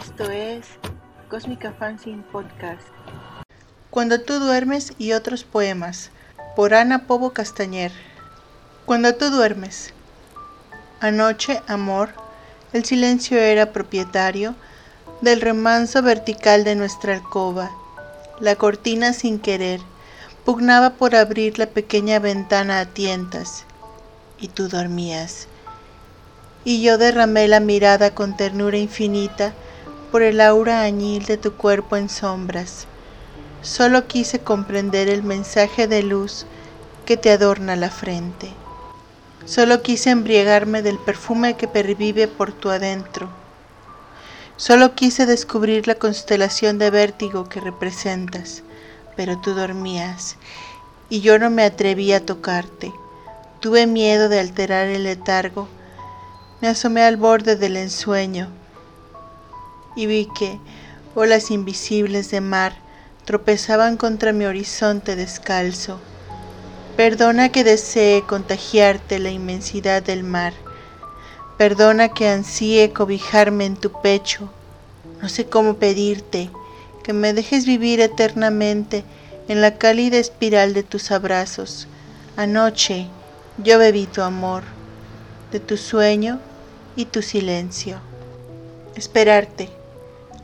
Esto es Cósmica Fanzine Podcast. Cuando tú duermes y otros poemas, por Ana Pobo Castañer. Cuando tú duermes. Anoche, amor, el silencio era propietario del remanso vertical de nuestra alcoba. La cortina sin querer pugnaba por abrir la pequeña ventana a tientas, y tú dormías. Y yo derramé la mirada con ternura infinita por el aura añil de tu cuerpo en sombras. Solo quise comprender el mensaje de luz que te adorna la frente. Solo quise embriagarme del perfume que pervive por tu adentro. Solo quise descubrir la constelación de vértigo que representas, pero tú dormías y yo no me atreví a tocarte. Tuve miedo de alterar el letargo. Me asomé al borde del ensueño y vi que olas invisibles de mar tropezaban contra mi horizonte descalzo. Perdona que desee contagiarte la inmensidad del mar. Perdona que ansíe cobijarme en tu pecho. No sé cómo pedirte que me dejes vivir eternamente en la cálida espiral de tus abrazos. Anoche yo bebí tu amor, de tu sueño y tu silencio. Esperarte.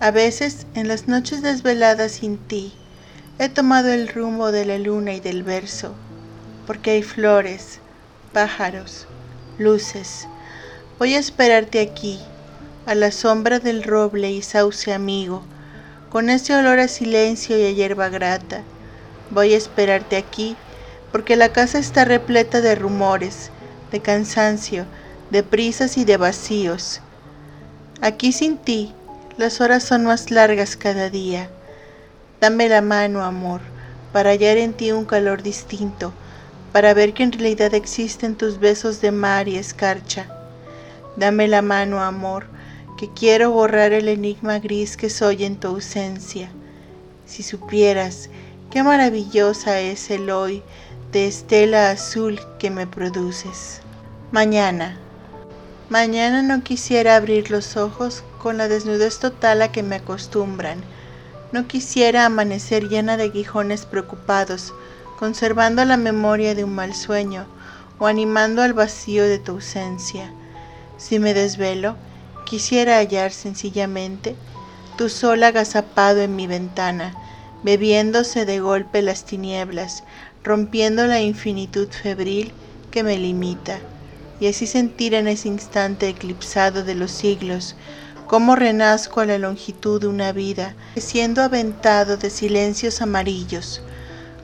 A veces, en las noches desveladas sin ti, he tomado el rumbo de la luna y del verso porque hay flores, pájaros, luces. Voy a esperarte aquí, a la sombra del roble y sauce amigo, con ese olor a silencio y a hierba grata. Voy a esperarte aquí, porque la casa está repleta de rumores, de cansancio, de prisas y de vacíos. Aquí sin ti, las horas son más largas cada día. Dame la mano, amor, para hallar en ti un calor distinto, para ver que en realidad existen tus besos de mar y escarcha. Dame la mano, amor, que quiero borrar el enigma gris que soy en tu ausencia. Si supieras qué maravillosa es el hoy de estela azul que me produces. Mañana. Mañana no quisiera abrir los ojos con la desnudez total a que me acostumbran. No quisiera amanecer llena de aguijones preocupados, conservando la memoria de un mal sueño o animando al vacío de tu ausencia. Si me desvelo, quisiera hallar sencillamente tu sol agazapado en mi ventana, bebiéndose de golpe las tinieblas, rompiendo la infinitud febril que me limita, y así sentir en ese instante eclipsado de los siglos cómo renazco a la longitud de una vida, siendo aventado de silencios amarillos,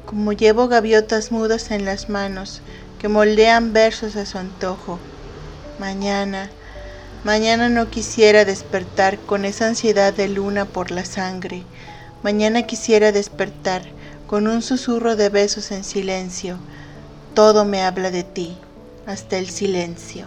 como llevo gaviotas mudas en las manos que moldean versos a su antojo. Mañana, mañana no quisiera despertar con esa ansiedad de luna por la sangre. Mañana quisiera despertar con un susurro de besos en silencio. Todo me habla de ti, hasta el silencio.